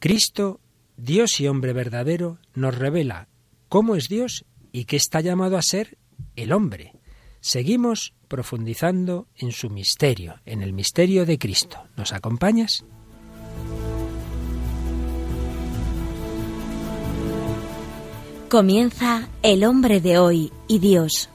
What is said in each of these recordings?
Cristo, Dios y hombre verdadero, nos revela cómo es Dios y qué está llamado a ser el hombre. Seguimos profundizando en su misterio, en el misterio de Cristo. ¿Nos acompañas? Comienza El hombre de hoy y Dios.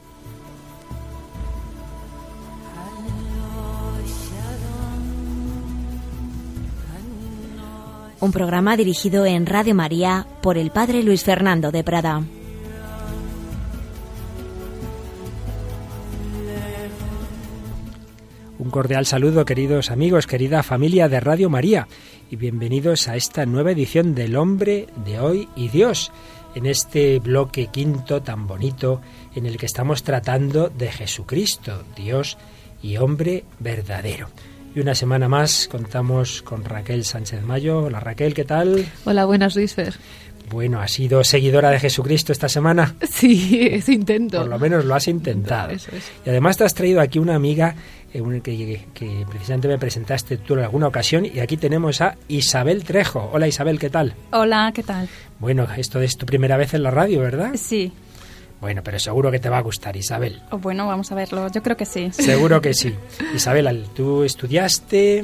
Un programa dirigido en Radio María por el Padre Luis Fernando de Prada. Un cordial saludo, queridos amigos, querida familia de Radio María, y bienvenidos a esta nueva edición del Hombre de Hoy y Dios, en este bloque quinto tan bonito en el que estamos tratando de Jesucristo, Dios y hombre verdadero. Y una semana más contamos con Raquel Sánchez Mayo. Hola Raquel, ¿qué tal? Hola, buenas Luis Fer. Bueno, ¿has sido seguidora de Jesucristo esta semana? Sí, es intento. Por lo menos lo has intentado. Eso es. Y además te has traído aquí una amiga eh, un- que, que precisamente me presentaste tú en alguna ocasión y aquí tenemos a Isabel Trejo. Hola Isabel, ¿qué tal? Hola, ¿qué tal? Bueno, esto es tu primera vez en la radio, ¿verdad? Sí. Bueno, pero seguro que te va a gustar, Isabel. Oh, Bueno, vamos a verlo. Yo creo que sí. Seguro que sí. Isabel, tú estudiaste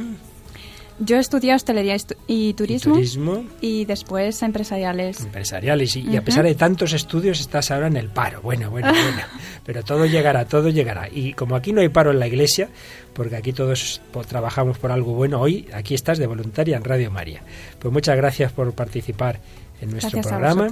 Yo estudié hostelería y estu- y turismo, turismo y después empresariales. empresariales y, y a pesar de tantos estudios estás ahora en el paro. Bueno, bueno, bueno. Pero todo llegará, todo llegará. Y como aquí no hay paro en la iglesia, porque aquí todos trabajamos por algo bueno, hoy aquí estás de voluntaria en Radio María. Pues muchas gracias por participar en nuestro Gracias programa.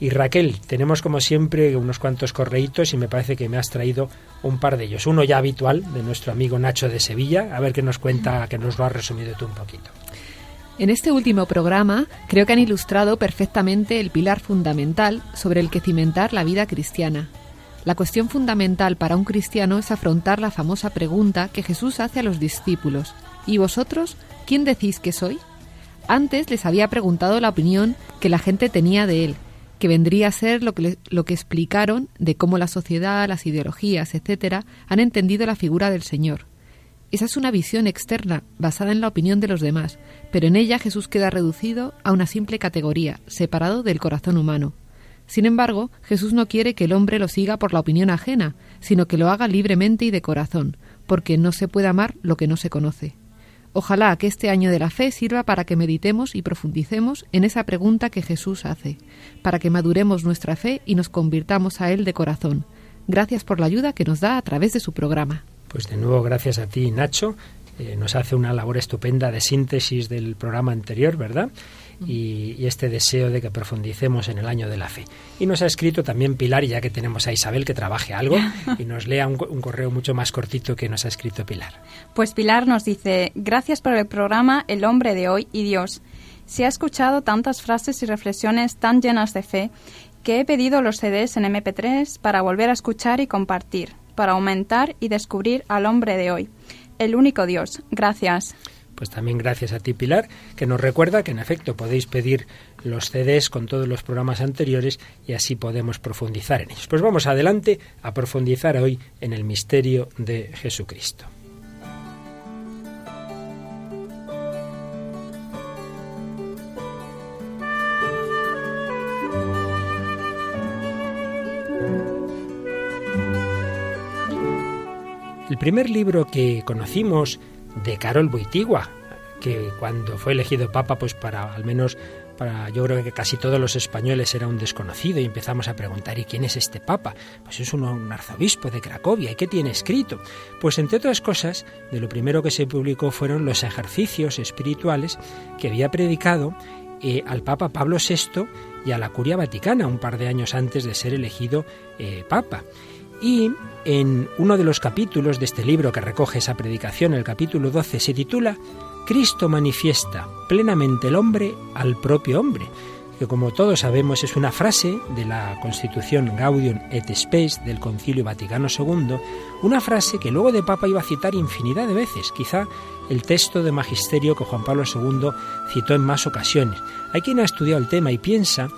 Y Raquel, tenemos como siempre unos cuantos correitos y me parece que me has traído un par de ellos. Uno ya habitual de nuestro amigo Nacho de Sevilla, a ver qué nos cuenta, que nos lo has resumido tú un poquito. En este último programa creo que han ilustrado perfectamente el pilar fundamental sobre el que cimentar la vida cristiana. La cuestión fundamental para un cristiano es afrontar la famosa pregunta que Jesús hace a los discípulos. ¿Y vosotros? ¿Quién decís que soy? Antes les había preguntado la opinión que la gente tenía de él, que vendría a ser lo que, explicaron de cómo la sociedad, las ideologías, etcétera, han entendido la figura del Señor. Esa es una visión externa, basada en la opinión de los demás, pero en ella Jesús queda reducido a una simple categoría, separado del corazón humano. Sin embargo, Jesús no quiere que el hombre lo siga por la opinión ajena, sino que lo haga libremente y de corazón, porque no se puede amar lo que no se conoce. Ojalá que este año de la fe sirva para que meditemos y profundicemos en esa pregunta que Jesús hace, para que maduremos nuestra fe y nos convirtamos a Él de corazón. Gracias por la ayuda que nos da a través de su programa. Pues de nuevo, gracias a ti, Nacho. Eh, nos hace una labor estupenda de síntesis del programa anterior, ¿verdad? Y, y este deseo de que profundicemos en el año de la fe. Y nos ha escrito también Pilar, y ya que tenemos a Isabel que trabaje algo, y nos lea un, un correo mucho más cortito que nos ha escrito Pilar. Pues Pilar nos dice, gracias por el programa El hombre de hoy y Dios. Se ha escuchado tantas frases y reflexiones tan llenas de fe que he pedido los CDs en MP3 para volver a escuchar y compartir, para aumentar y descubrir al hombre de hoy, el único Dios. Gracias. Pues también gracias a ti, Pilar, que nos recuerda que en efecto podéis pedir los CDs con todos los programas anteriores y así podemos profundizar en ellos. Pues vamos adelante a profundizar hoy en el misterio de Jesucristo. El primer libro que conocimos de Carol Boitigua, que cuando fue elegido papa, pues para al menos para yo creo que casi todos los españoles era un desconocido y empezamos a preguntar ¿y quién es este papa? Pues es un, arzobispo de Cracovia, ¿y qué tiene escrito? Pues entre otras cosas, de lo primero que se publicó fueron los ejercicios espirituales que había predicado eh, al Papa Pablo VI y a la Curia Vaticana un par de años antes de ser elegido eh, Papa. Y en uno de los capítulos de este libro que recoge esa predicación, el capítulo 12, se titula Cristo manifiesta plenamente el hombre al propio hombre, que como todos sabemos es una frase de la Constitución Gaudium et Spes del Concilio Vaticano II, una frase que luego de Papa iba a citar infinidad de veces, quizá el texto de magisterio que Juan Pablo II citó en más ocasiones. Hay quien ha estudiado el tema y piensa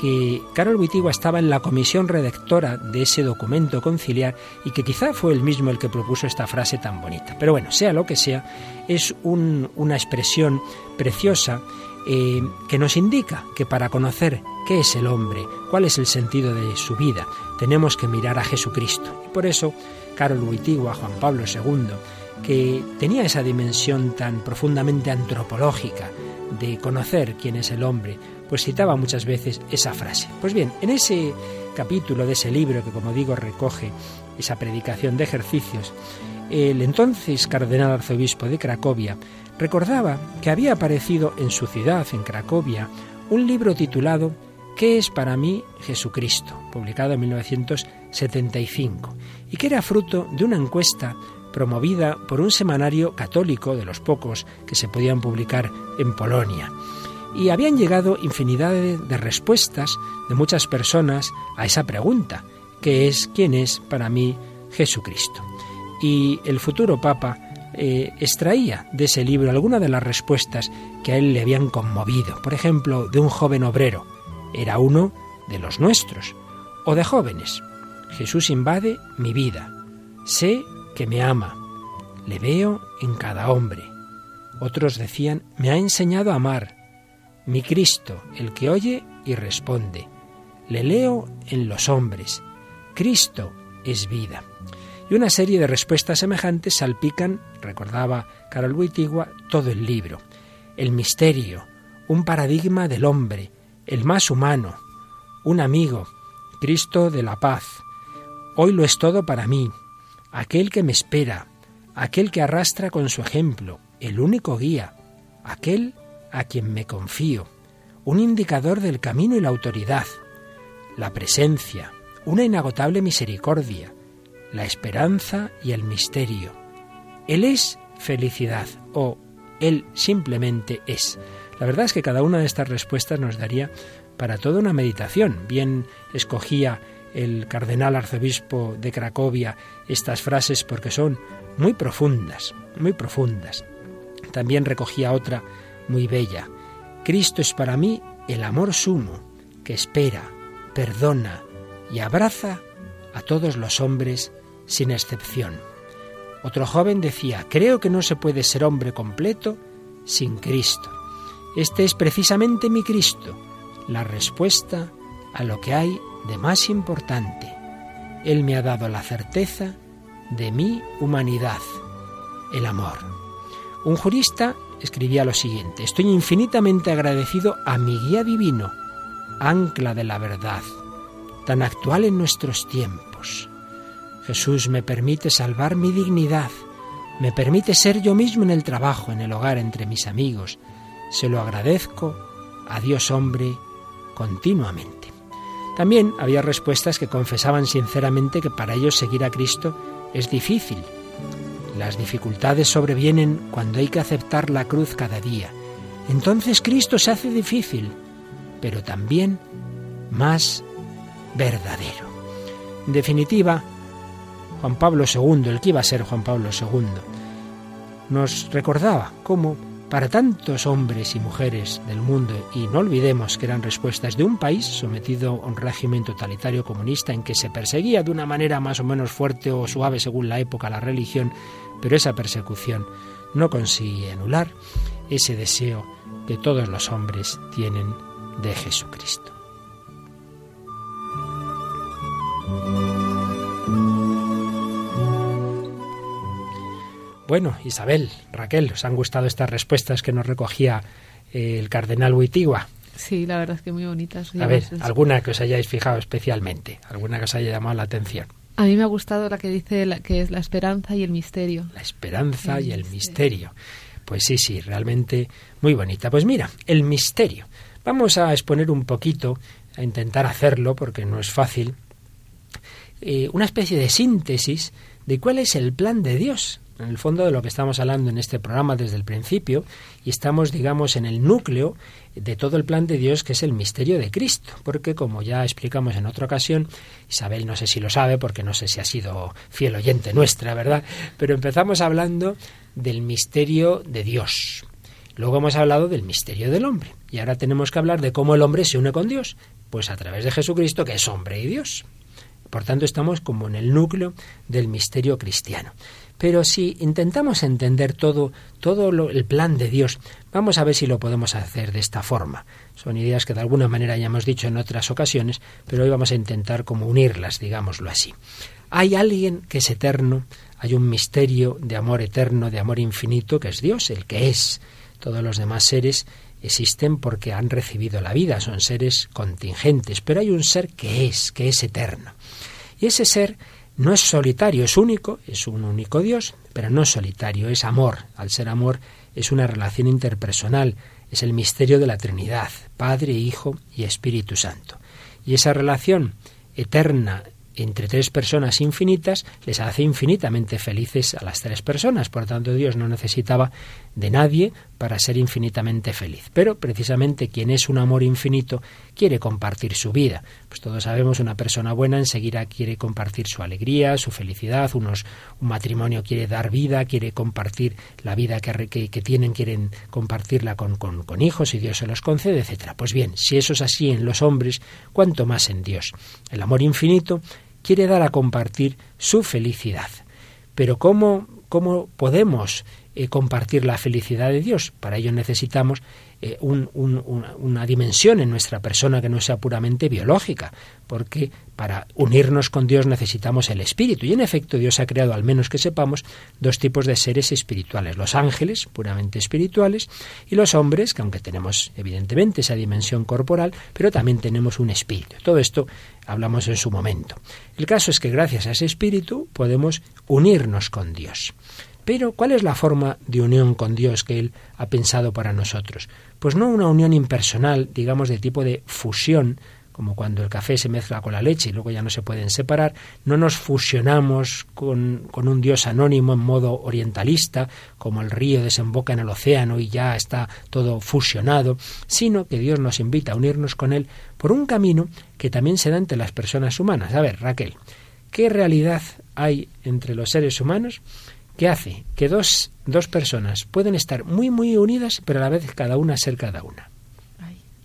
que Carol Wittigua estaba en la comisión redactora de ese documento conciliar y que quizá fue él mismo el que propuso esta frase tan bonita. Pero bueno, sea lo que sea, es un- una expresión preciosa eh, que nos indica que para conocer qué es el hombre, cuál es el sentido de su vida, tenemos que mirar a Jesucristo. Y por eso, Carol Wittigua, Juan Pablo II, que tenía esa dimensión tan profundamente antropológica de conocer quién es el hombre, pues citaba muchas veces esa frase. Pues bien, en ese capítulo de ese libro que, como digo, recoge esa predicación de ejercicios, el entonces cardenal arzobispo de Cracovia recordaba que había aparecido en su ciudad, en Cracovia, un libro titulado ¿Qué es para mí Jesucristo?, publicado en 1975, y que era fruto de una encuesta promovida por un semanario católico de los pocos que se podían publicar en Polonia. Y habían llegado infinidad de, respuestas de muchas personas a esa pregunta, que es ¿quién es para mí Jesucristo? Y el futuro Papa eh, extraía de ese libro algunas de las respuestas que a él le habían conmovido. Por ejemplo, de un joven obrero. Era uno de los nuestros. O de jóvenes. Jesús invade mi vida. Sé que me ama. Le veo en cada hombre. Otros decían, me ha enseñado a amar. Mi Cristo, el que oye y responde. Le leo en los hombres. Cristo es vida. Y una serie de respuestas semejantes salpican, recordaba Carol Wittigua, todo el libro. El misterio, un paradigma del hombre, el más humano, un amigo, Cristo de la paz. Hoy lo es todo para mí, aquel que me espera, aquel que arrastra con su ejemplo, el único guía, aquel a quien me confío, un indicador del camino y la autoridad, la presencia, una inagotable misericordia, la esperanza y el misterio. Él es felicidad o Él simplemente es. La verdad es que cada una de estas respuestas nos daría para toda una meditación. Bien escogía el cardenal arzobispo de Cracovia estas frases porque son muy profundas, muy profundas. También recogía otra muy bella. Cristo es para mí el amor sumo, que espera, perdona y abraza a todos los hombres sin excepción. Otro joven decía, creo que no se puede ser hombre completo sin Cristo. Este es precisamente mi Cristo, la respuesta a lo que hay de más importante. Él me ha dado la certeza de mi humanidad, el amor. Un jurista escribía lo siguiente, estoy infinitamente agradecido a mi guía divino, ancla de la verdad, tan actual en nuestros tiempos. Jesús me permite salvar mi dignidad, me permite ser yo mismo en el trabajo, en el hogar, entre mis amigos. Se lo agradezco a Dios hombre continuamente. También había respuestas que confesaban sinceramente que para ellos seguir a Cristo es difícil. Las dificultades sobrevienen cuando hay que aceptar la cruz cada día. Entonces Cristo se hace difícil, pero también más verdadero. En definitiva, Juan Pablo II, el que iba a ser Juan Pablo II, nos recordaba cómo para tantos hombres y mujeres del mundo, y no olvidemos que eran respuestas de un país sometido a un régimen totalitario comunista en que se perseguía de una manera más o menos fuerte o suave según la época la religión, pero esa persecución no consigue anular ese deseo que todos los hombres tienen de Jesucristo. Bueno, Isabel, Raquel, ¿os han gustado estas respuestas que nos recogía eh, el cardenal Huitigua? Sí, la verdad es que muy bonitas. A ver, alguna que os hayáis fijado especialmente, alguna que os haya llamado la atención. A mí me ha gustado la que dice que es la esperanza y el misterio. La esperanza y el misterio. Pues sí, sí, realmente muy bonita. Pues mira, el misterio. Vamos a exponer un poquito, a intentar hacerlo, porque no es fácil, eh, una especie de síntesis de cuál es el plan de Dios en el fondo de lo que estamos hablando en este programa desde el principio y estamos, digamos, en el núcleo de todo el plan de Dios que es el misterio de Cristo, porque como ya explicamos en otra ocasión, Isabel no sé si lo sabe porque no sé si ha sido fiel oyente nuestra, ¿verdad? Pero empezamos hablando del misterio de Dios. Luego hemos hablado del misterio del hombre y ahora tenemos que hablar de cómo el hombre se une con Dios, pues a través de Jesucristo que es hombre y Dios. Por tanto, estamos como en el núcleo del misterio cristiano. Pero si intentamos entender todo, todo el plan de Dios, vamos a ver si lo podemos hacer de esta forma. Son ideas que de alguna manera ya hemos dicho en otras ocasiones, pero hoy vamos a intentar como unirlas, digámoslo así. Hay alguien que es eterno, hay un misterio de amor eterno, de amor infinito, que es Dios, el que es. Todos los demás seres existen porque han recibido la vida, son seres contingentes, pero hay un ser que es, que es eterno. Y ese ser no es solitario, es único, es un único Dios, pero no es solitario, es amor. Al ser amor es una relación interpersonal, es el misterio de la Trinidad, Padre, Hijo y Espíritu Santo. Y esa relación eterna entre tres personas infinitas les hace infinitamente felices a las tres personas. Por tanto, Dios no necesitaba de nadie para ser infinitamente feliz. Pero precisamente quien es un amor infinito quiere compartir su vida. Pues todos sabemos, una persona buena enseguida quiere compartir su alegría, su felicidad, unos, un matrimonio quiere dar vida, quiere compartir la vida que, que, tienen, quieren compartirla con, con, hijos y Dios se los concede, etcétera. Pues bien, si eso es así en los hombres, cuánto más en Dios. El amor infinito quiere dar a compartir su felicidad. Pero ¿cómo, cómo podemos eh, compartir la felicidad de Dios? Para ello necesitamos eh, una dimensión en nuestra persona que no sea puramente biológica, porque para unirnos con Dios necesitamos el espíritu. Y en efecto Dios ha creado, al menos que sepamos, dos tipos de seres espirituales, los ángeles, puramente espirituales, y los hombres, que aunque tenemos evidentemente esa dimensión corporal, pero también tenemos un espíritu. Todo esto hablamos en su momento. El caso es que gracias a ese espíritu podemos unirnos con Dios. Pero, ¿cuál es la forma de unión con Dios que Él ha pensado para nosotros? Pues no una unión impersonal, digamos, de tipo de fusión, como cuando el café se mezcla con la leche y luego ya no se pueden separar, no nos fusionamos con, con, un Dios anónimo en modo orientalista, como el río desemboca en el océano y ya está todo fusionado, sino que Dios nos invita a unirnos con Él por un camino que también se da entre las personas humanas. A ver, Raquel, ¿qué realidad hay entre los seres humanos que hace que dos, dos personas pueden estar muy, muy unidas, pero a la vez cada una ser cada una.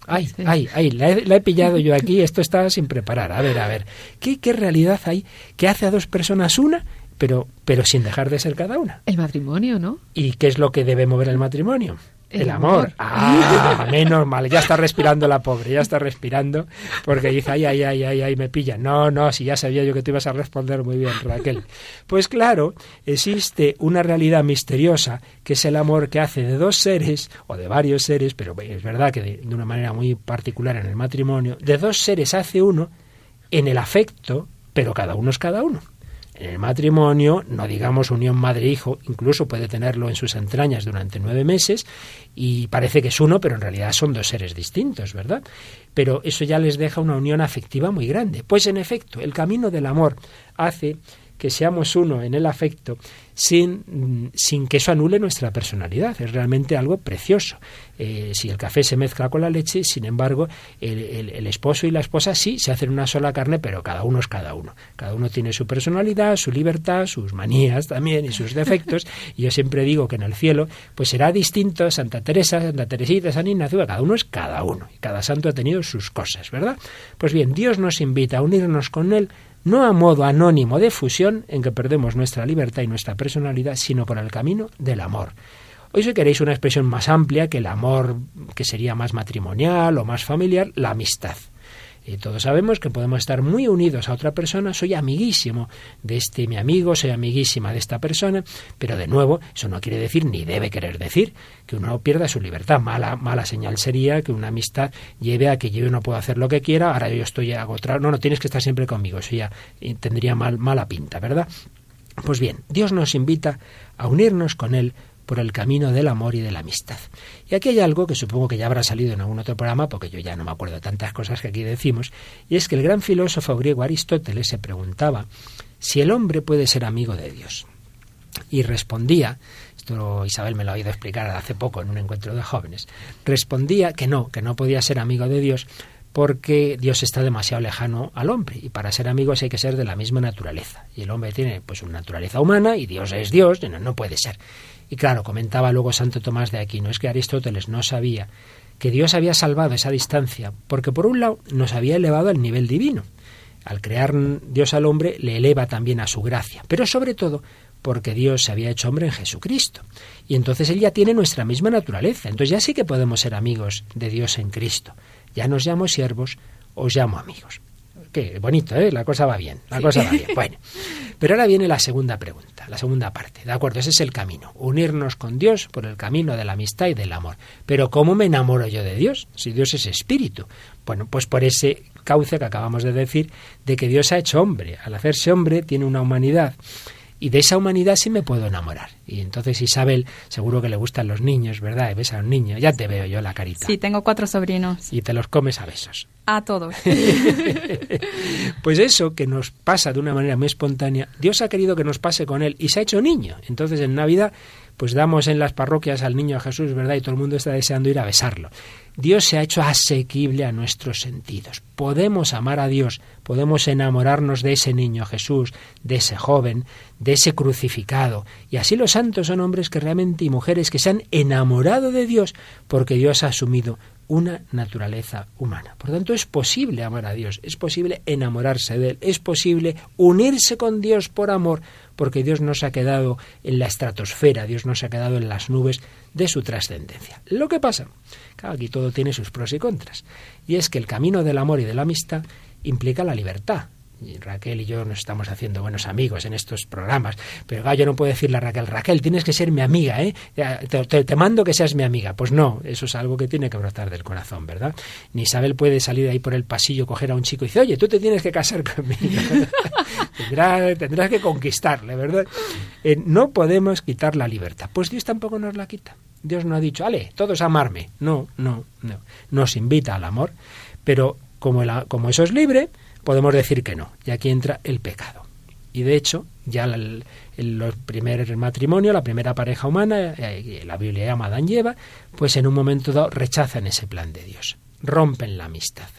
Ay, ay, ay, la he, pillado yo aquí, esto estaba sin preparar. A ver, a ver, ¿qué, ¿qué realidad hay que hace a dos personas una, pero, pero sin dejar de ser cada una? El matrimonio, ¿no? ¿Y qué es lo que debe mover el matrimonio? El, amor. Ah, menos mal. Ya está respirando la pobre, ya está respirando porque dice, ay, ay, ay, ay, ay, me pilla. No, no, si ya sabía yo que te ibas a responder muy bien, Raquel. Pues claro, existe una realidad misteriosa que es el amor que hace de dos seres, o de varios seres, pero es verdad que de, de una manera muy particular en el matrimonio, de dos seres hace uno en el afecto, pero cada uno es cada uno. En el matrimonio, no digamos unión madre-hijo, incluso puede tenerlo en sus entrañas durante nueve meses y parece que es uno, pero en realidad son dos seres distintos, ¿verdad? Pero eso ya les deja una unión afectiva muy grande. Pues en efecto, el camino del amor hace que seamos uno en el afecto sin, sin que eso anule nuestra personalidad. Es realmente algo precioso. Eh, si el café se mezcla con la leche, sin embargo, el, esposo y la esposa sí se hacen una sola carne, pero cada uno es cada uno. Cada uno tiene su personalidad, su libertad, sus manías también y sus defectos. y yo siempre digo que en el cielo, pues será distinto Santa Teresa, Santa Teresita, San Ignacio, cada uno es cada uno. Y cada santo ha tenido sus cosas, ¿verdad? Pues bien, Dios nos invita a unirnos con Él no a modo anónimo de fusión en que perdemos nuestra libertad y nuestra personalidad, sino por el camino del amor. Hoy si queréis una expresión más amplia que el amor que sería más matrimonial o más familiar, la amistad. Y todos sabemos que podemos estar muy unidos a otra persona, soy amiguísimo de este mi amigo, soy amiguísima de esta persona, pero de nuevo, eso no quiere decir ni debe querer decir que uno pierda su libertad. Mala, mala señal sería que una amistad lleve a que yo no puedo hacer lo que quiera, ahora yo estoy agotado. No, no, tienes que estar siempre conmigo, eso ya tendría mal, mala pinta, ¿verdad? Pues bien, Dios nos invita a unirnos con Él por el camino del amor y de la amistad. Y aquí hay algo que supongo que ya habrá salido en algún otro programa, porque yo ya no me acuerdo tantas cosas que aquí decimos, y es que el gran filósofo griego Aristóteles se preguntaba si el hombre puede ser amigo de Dios. Y respondía, esto Isabel me lo ha oído explicar hace poco en un encuentro de jóvenes, respondía que no, que no podía ser amigo de Dios porque Dios está demasiado lejano al hombre y para ser amigos hay que ser de la misma naturaleza. Y el hombre tiene pues una naturaleza humana y Dios es Dios, no, no puede ser. Y claro, comentaba luego Santo Tomás de Aquino, es que Aristóteles no sabía que Dios había salvado esa distancia, porque por un lado nos había elevado al nivel divino. Al crear Dios al hombre le eleva también a su gracia, pero sobre todo porque Dios se había hecho hombre en Jesucristo. Y entonces Él ya tiene nuestra misma naturaleza. Entonces ya sí que podemos ser amigos de Dios en Cristo. Ya nos llamo siervos, os llamo amigos. Qué bonito, ¿eh? La cosa va bien, la cosa va bien. Bueno, pero ahora viene la segunda pregunta, la segunda parte. De acuerdo, ese es el camino, unirnos con Dios por el camino de la amistad y del amor. Pero ¿cómo me enamoro yo de Dios? Si Dios es espíritu. Bueno, pues por ese cauce que acabamos de decir, de que Dios ha hecho hombre. Al hacerse hombre tiene una humanidad y de esa humanidad sí me puedo enamorar. Y entonces Isabel, seguro que le gustan los niños, ¿verdad? Y ves a un niño, ya te veo yo la carita. Sí, tengo cuatro sobrinos. Y te los comes a besos. A todos. pues eso que nos pasa de una manera muy espontánea, Dios ha querido que nos pase con él y se ha hecho niño. Entonces en Navidad pues damos en las parroquias al niño Jesús, ¿verdad? Y todo el mundo está deseando ir a besarlo. Dios se ha hecho asequible a nuestros sentidos. Podemos amar a Dios, podemos enamorarnos de ese niño Jesús, de ese joven, de ese crucificado. Y así los santos son hombres que realmente y mujeres que se han enamorado de Dios porque Dios ha asumido una naturaleza humana. Por tanto, es posible amar a Dios, es posible enamorarse de Él, es posible unirse con Dios por amor, porque Dios no se ha quedado en la estratosfera, Dios no se ha quedado en las nubes de su trascendencia. Lo que pasa, claro, aquí todo tiene sus pros y contras, y es que el camino del amor y de la amistad implica la libertad, Raquel y yo nos estamos haciendo buenos amigos en estos programas, pero yo no puedo decirle a Raquel, Raquel, tienes que ser mi amiga, ¿eh? Te, mando que seas mi amiga. Pues no, eso es algo que tiene que brotar del corazón, ¿verdad? Ni Isabel puede salir ahí por el pasillo, coger a un chico y decir, oye, tú te tienes que casar conmigo. tendrás, que conquistarle, ¿verdad? Eh, no podemos quitar la libertad. Pues Dios tampoco nos la quita. Dios no ha dicho, ale, todos amarme. No, no, no. Nos invita al amor, pero como eso es libre, podemos decir que no. Y aquí entra el pecado. Y de hecho, ya el, el, primer matrimonio, la primera pareja humana, eh, la Biblia llama Adán y pues en un momento dado rechazan ese plan de Dios, rompen la amistad.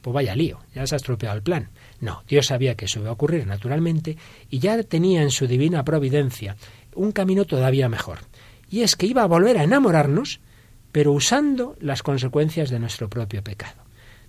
Pues vaya lío, ya se ha estropeado el plan. No, Dios sabía que eso iba a ocurrir naturalmente y ya tenía en su divina providencia un camino todavía mejor. Y es que iba a volver a enamorarnos, pero usando las consecuencias de nuestro propio pecado.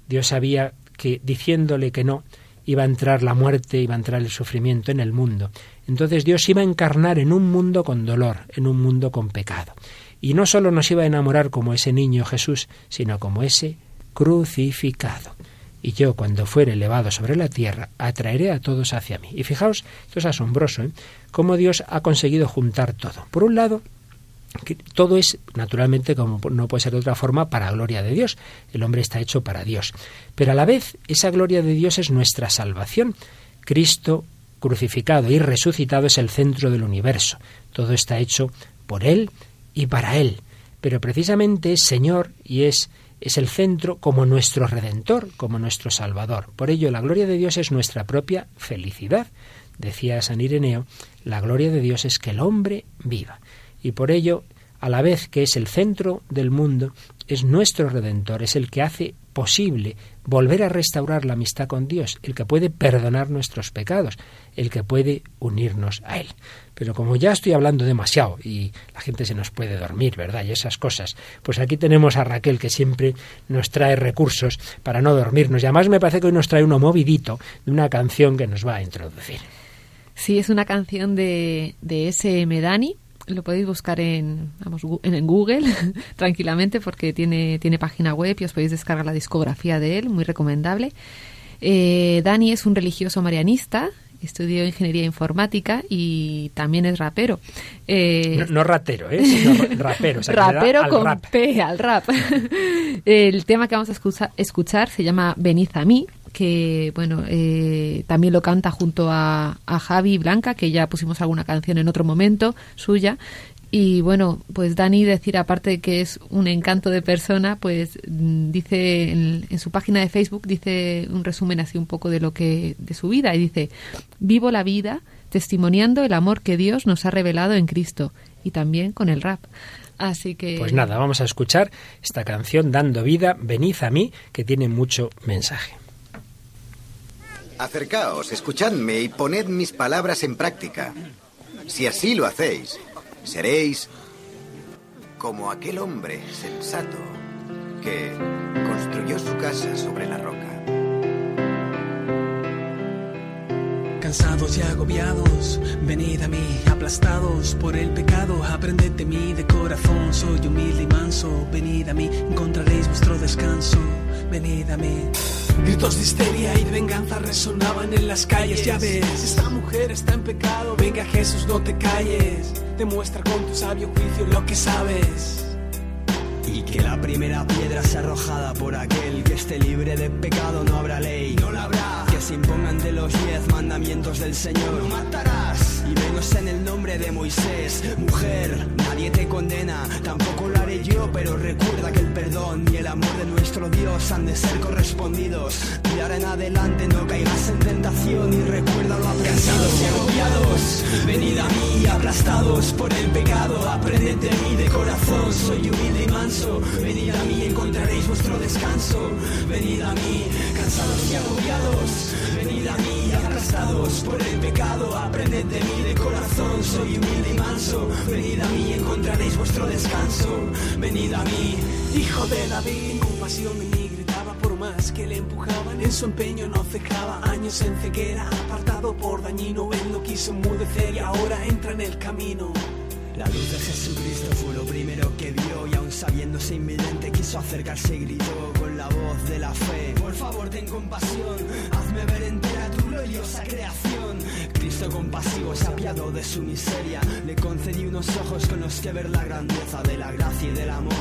Dios sabía que diciéndole que no, iba a entrar la muerte, iba a entrar el sufrimiento en el mundo. Entonces Dios iba a encarnar en un mundo con dolor, en un mundo con pecado. Y no solo nos iba a enamorar como ese niño Jesús, sino como ese crucificado. Y yo, cuando fuere elevado sobre la tierra, atraeré a todos hacia mí. Y fijaos, esto es asombroso, ¿eh? cómo Dios ha conseguido juntar todo. Por un lado, todo es, naturalmente, como no puede ser de otra forma, para gloria de Dios. El hombre está hecho para Dios. Pero a la vez, esa gloria de Dios es nuestra salvación. Cristo crucificado y resucitado es el centro del universo. Todo está hecho por Él y para Él. Pero precisamente es Señor y es, es el centro como nuestro Redentor, como nuestro Salvador. Por ello, la gloria de Dios es nuestra propia felicidad. Decía San Ireneo, la gloria de Dios es que el hombre viva y por ello, a la vez que es el centro del mundo, es nuestro Redentor, es el que hace posible volver a restaurar la amistad con Dios, el que puede perdonar nuestros pecados, el que puede unirnos a Él. Pero como ya estoy hablando demasiado y la gente se nos puede dormir, ¿verdad? Y esas cosas, pues aquí tenemos a Raquel que siempre nos trae recursos para no dormirnos. Y además me parece que hoy nos trae uno movidito de una canción que nos va a introducir. Sí, es una canción de, de S.M. Dani, lo podéis buscar en, vamos, en Google tranquilamente porque tiene, tiene página web y os podéis descargar la discografía de él, muy recomendable. Eh, Dani es un religioso marianista, estudió ingeniería informática y también es rapero. Eh, no, ratero, ¿eh? sino rapero. rapero con P, al rap. El tema que vamos a escuchar, escuchar se llama Veniz a mí que bueno eh, también lo canta junto a, a Javi Blanca que ya pusimos alguna canción en otro momento suya y bueno pues Dani decir aparte de que es un encanto de persona pues mm, dice en, su página de Facebook dice un resumen así un poco de lo que de su vida y dice vivo la vida testimoniando el amor que Dios nos ha revelado en Cristo y también con el rap Así que. Pues nada, vamos a escuchar esta canción Dando Vida, Venid a mí, que tiene mucho mensaje. Acercaos, escuchadme y poned mis palabras en práctica. Si así lo hacéis, seréis como aquel hombre sensato que construyó su casa sobre la roca. Cansados y agobiados, venid a mí, aplastados por el pecado, aprended de mí de corazón, soy humilde y manso, venid a mí, encontraréis vuestro descanso, venid a mí. Gritos de histeria y de venganza resonaban en las calles, ya ves, esta mujer está en pecado, venga Jesús, no te calles, demuestra con tu sabio juicio lo que sabes. Y que la primera piedra sea arrojada por aquel que esté libre de pecado, no habrá ley, no la habrá. Se impongan de los diez mandamientos del Señor, no matarás. Y menos en el nombre de Moisés, mujer, nadie te condena, tampoco lo haré yo, pero recuerda que el perdón y el amor de nuestro Dios han de ser correspondidos. Y en adelante no caigas en tentación y recuerda lo Cansados y agobiados, venid a mí, aplastados por el pecado, aprended de mí de corazón, soy humilde y manso, venid a mí, encontraréis vuestro descanso, venid a mí, cansados y agobiados, venid a mí, aplastados por el pecado, aprended de mí de corazón, soy humilde y manso, venid a mí, encontraréis vuestro descanso, venid a mí, Hijo de David, compasión de mí gritaba por más que le empujaban. En su empeño no cejaba, años en ceguera, apartado por dañino. Él no quiso enmudecer y ahora entra en el camino. La luz de Jesucristo fue lo primero que vio y aún sabiéndose inminente quiso acercarse y gritó con la voz de la fe. Por favor ten compasión, hazme ver entera gloriosa creación. Cristo compasivo se apiadó de su miseria, le concedí unos ojos con los que ver la grandeza de la gracia y del amor.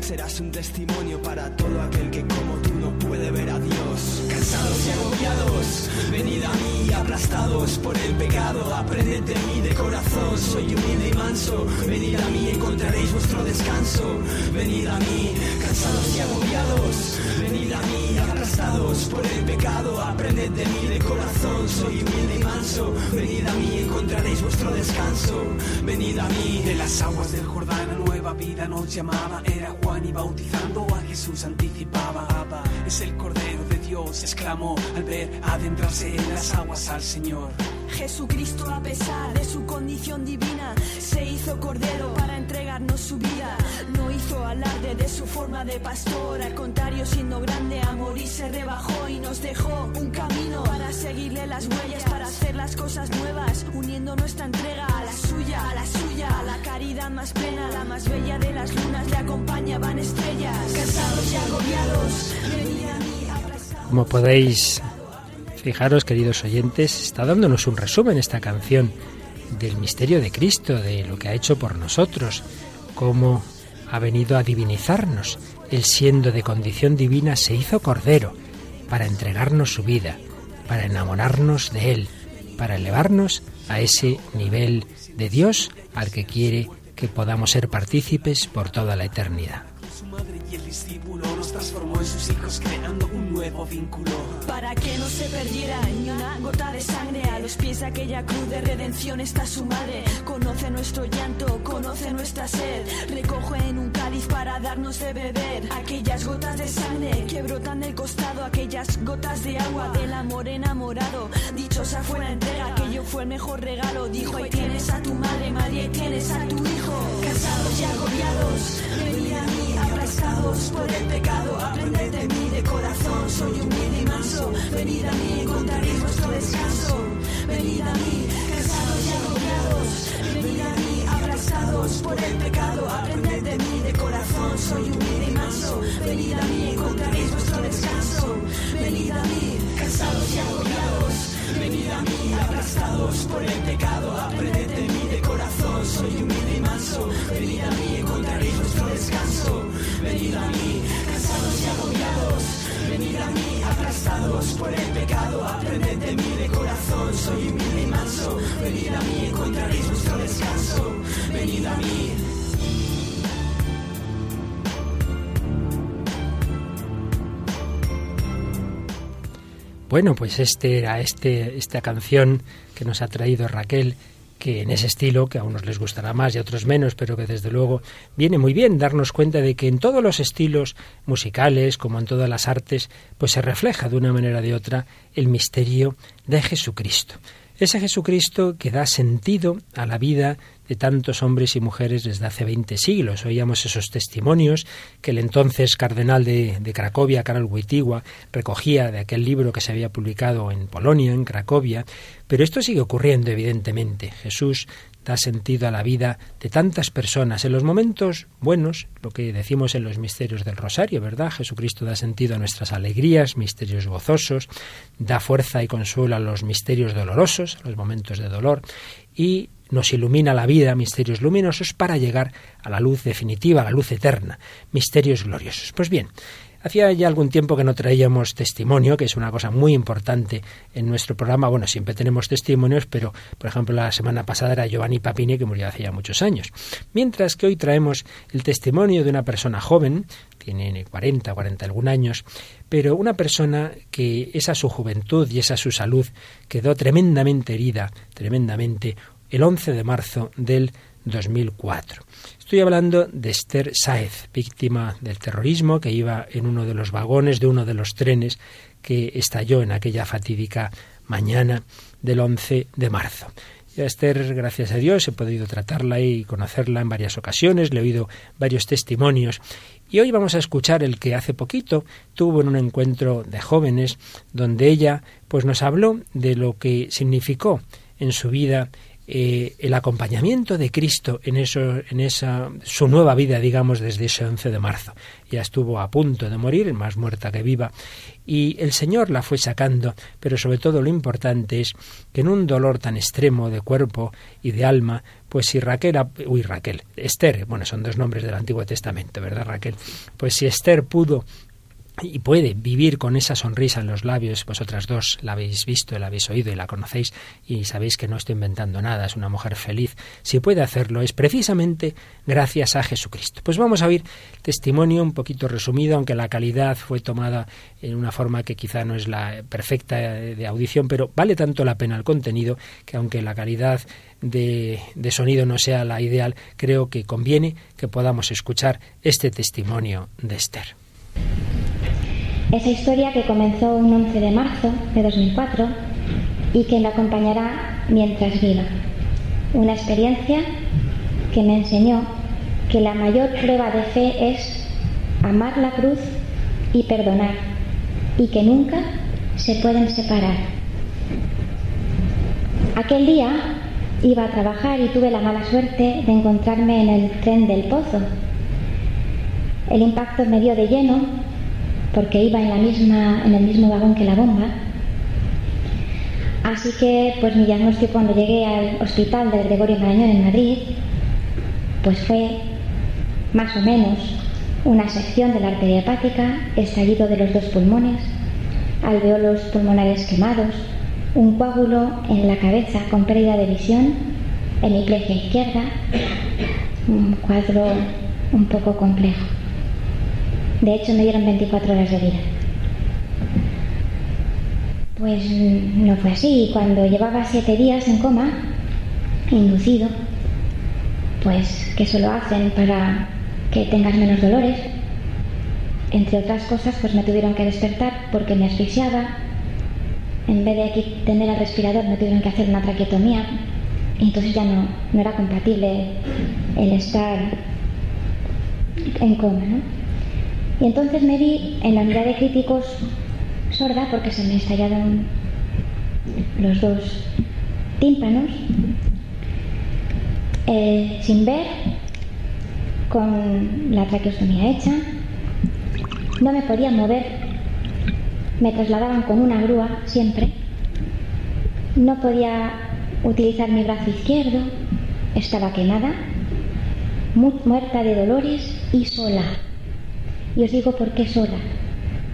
Serás un testimonio para todo aquel que como tú no puede ver a Dios. Cansados y agobiados, venid a mí, aplastados por el pecado, aprended de mí de corazón, soy humilde y manso. Venid a mí, encontraréis vuestro descanso. Venid a mí, cansados y agobiados. Venid a mí, aplastados por el pecado. Aprended de mí de corazón, soy humilde y manso. Venid a mí, encontraréis vuestro descanso. Venid a mí. De las aguas del Jordán a nueva vida nos llamaba. Era Juan y bautizando a Jesús anticipaba. Abba, es el Cordero de Dios, exclamó al ver adentrarse en las aguas al Señor. Jesucristo, a pesar de su condición divina, se hizo cordero para entregarnos su vida. No hizo alarde de su forma de pastor, al contrario, siendo grande amor y se rebajó y nos dejó un camino para seguirle las huellas, para hacer las cosas nuevas, uniendo nuestra entrega a la suya, a la suya, a la caridad más plena, la más bella de las lunas, le acompañaban estrellas, cansados y agobiados, a abrazados. Como podéis fijaros, queridos oyentes, está dándonos un resumen esta canción del misterio de Cristo, de lo que ha hecho por nosotros, cómo ha venido a divinizarnos. Él siendo de condición divina se hizo cordero para entregarnos su vida, para enamorarnos de Él, para elevarnos a ese nivel de Dios al que quiere que podamos ser partícipes por toda la eternidad. Y el discípulo nos transformó en sus hijos creando un nuevo vínculo. Para que no se perdiera ni una gota de sangre a los pies de aquella cruz de redención está su madre. Conoce nuestro llanto, conoce nuestra sed. Recoge en un cáliz para darnos de beber aquellas gotas de sangre que brotan del costado, aquellas gotas de agua del amor enamorado. Dichosa fue la entrega, aquello fue el mejor regalo. Dijo: Ahí tienes a tu madre, madre, ahí tienes a tu hijo. Cansados y agobiados, venid a mí, aplastados por el pecado. Aprended de mí de corazón, soy humilde y manso. Venid a mí, encontraréis vuestro descanso. Venid a mí, cansados y agobiados. Venid a mí, aplastados por el pecado. Aprended de mí de corazón, soy humilde y manso. Venid a mí, encontraréis vuestro descanso. Venid a mí, cansados y agobiados. Venid a mí, aplastados por el pecado. Aprended de mí soy humilde y manso. Venid a mí, encontraréis vuestro descanso. Venid a mí, cansados y agobiados. Venid a mí, aplastados por el pecado. Aprended de mí de corazón, soy humilde y manso. Venid a mí, encontraréis vuestro descanso. Venid a mí. Bueno, pues este era este, esta canción que nos ha traído Raquel, que en ese estilo, que a unos les gustará más y a otros menos, pero que desde luego viene muy bien darnos cuenta de que en todos los estilos musicales, como en todas las artes, pues se refleja de una manera o de otra el misterio de Jesucristo. Ese Jesucristo que da sentido a la vida de tantos hombres y mujeres desde hace 20 siglos. Oíamos esos testimonios que el entonces cardenal de, Cracovia, Karol Wojtyła, recogía de aquel libro que se había publicado en Polonia, en Cracovia, pero esto sigue ocurriendo, evidentemente. Jesús da sentido a la vida de tantas personas. En los momentos buenos, lo que decimos en los misterios del Rosario, ¿verdad? Jesucristo da sentido a nuestras alegrías, misterios gozosos, da fuerza y consuelo a los misterios dolorosos, a los momentos de dolor, y nos ilumina la vida, misterios luminosos, para llegar a la luz definitiva, a la luz eterna, misterios gloriosos. Pues bien, Hacía ya algún tiempo que no traíamos testimonio, que es una cosa muy importante en nuestro programa. Bueno, siempre tenemos testimonios, pero por ejemplo la semana pasada era Giovanni Papini, que murió hace ya muchos años. Mientras que hoy traemos el testimonio de una persona joven, tiene 40, 40 algún años, pero una persona que esa su juventud y esa su salud quedó tremendamente herida, tremendamente, el 11 de marzo del 2004. Estoy hablando de Esther Saez, víctima del terrorismo, que iba en uno de los vagones de uno de los trenes que estalló en aquella fatídica mañana del 11 de marzo. Y Esther, gracias a Dios, he podido tratarla y conocerla en varias ocasiones, le he oído varios testimonios y hoy vamos a escuchar el que hace poquito tuvo en un encuentro de jóvenes donde ella pues nos habló de lo que significó en su vida eh, el acompañamiento de Cristo en, eso, en esa, su nueva vida, digamos, desde ese 11 de marzo. Ya estuvo a punto de morir, más muerta que viva, y el Señor la fue sacando, pero sobre todo lo importante es que en un dolor tan extremo de cuerpo y de alma, pues si Raquel, uy Raquel, Esther, bueno, son dos nombres del Antiguo Testamento, ¿verdad Raquel? Pues si Esther pudo y puede vivir con esa sonrisa en los labios, vosotras dos la habéis visto, la habéis oído y la conocéis y sabéis que no estoy inventando nada, es una mujer feliz, si puede hacerlo es precisamente gracias a Jesucristo. Pues vamos a oír testimonio un poquito resumido, aunque la calidad fue tomada en una forma que quizá no es la perfecta de audición, pero vale tanto la pena el contenido que aunque la calidad de, de sonido no sea la ideal, creo que conviene que podamos escuchar este testimonio de Esther. Esa historia que comenzó un 11 de marzo de 2004 y que me acompañará mientras viva. Una experiencia que me enseñó que la mayor prueba de fe es amar la cruz y perdonar y que nunca se pueden separar. Aquel día iba a trabajar y tuve la mala suerte de encontrarme en el tren del pozo. El impacto me dio de lleno porque iba en, la misma, en el mismo vagón que la bomba. Así que, pues mi diagnóstico cuando llegué al hospital del Gregorio Marañón en Madrid, pues fue más o menos una sección de la arteria hepática, estallido de los dos pulmones, alveolos pulmonares quemados, un coágulo en la cabeza con pérdida de visión, hemiplegia izquierda, un cuadro un poco complejo. De hecho, me dieron 24 horas de vida. Pues no fue así. Cuando llevaba siete días en coma, inducido, pues que eso lo hacen para que tengas menos dolores. Entre otras cosas, pues me tuvieron que despertar porque me asfixiaba. En vez de aquí tener el respirador, me tuvieron que hacer una traqueotomía. Y entonces ya no, no era compatible el estar en coma, ¿no? Y entonces me vi en la unidad de críticos sorda porque se me estallaron los dos tímpanos, eh, sin ver, con la traqueostomía hecha, no me podía mover, me trasladaban con una grúa siempre, no podía utilizar mi brazo izquierdo, estaba quemada, muerta de dolores y sola. Y os digo por qué sola.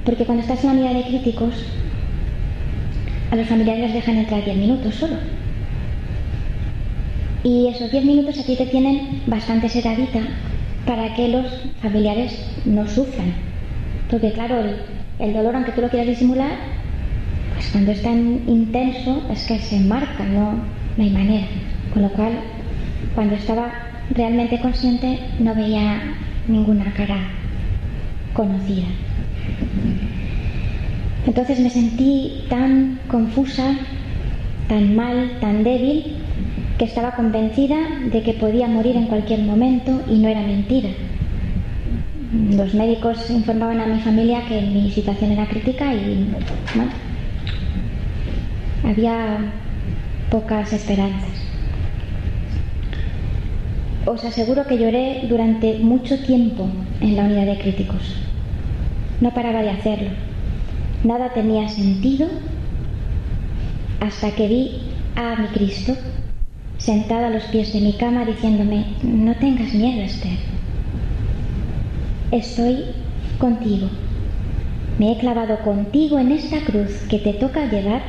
Porque cuando estás en la unidad de críticos, a los familiares les dejan entrar 10 minutos solo. Y esos 10 minutos a ti te tienen bastante sedadita para que los familiares no sufran. Porque claro, el, dolor, aunque tú lo quieras disimular, pues cuando es tan intenso es que se marca, no, no hay manera. Con lo cual, cuando estaba realmente consciente, no veía ninguna cara conocía. Entonces me sentí tan confusa, tan mal, tan débil, que estaba convencida de que podía morir en cualquier momento y no era mentira. Los médicos informaban a mi familia que mi situación era crítica y había pocas esperanzas. Os aseguro que lloré durante mucho tiempo en la unidad de críticos. No paraba de hacerlo. Nada tenía sentido hasta que vi a mi Cristo sentado a los pies de mi cama diciéndome, no tengas miedo, Esther. Estoy contigo. Me he clavado contigo en esta cruz que te toca llevar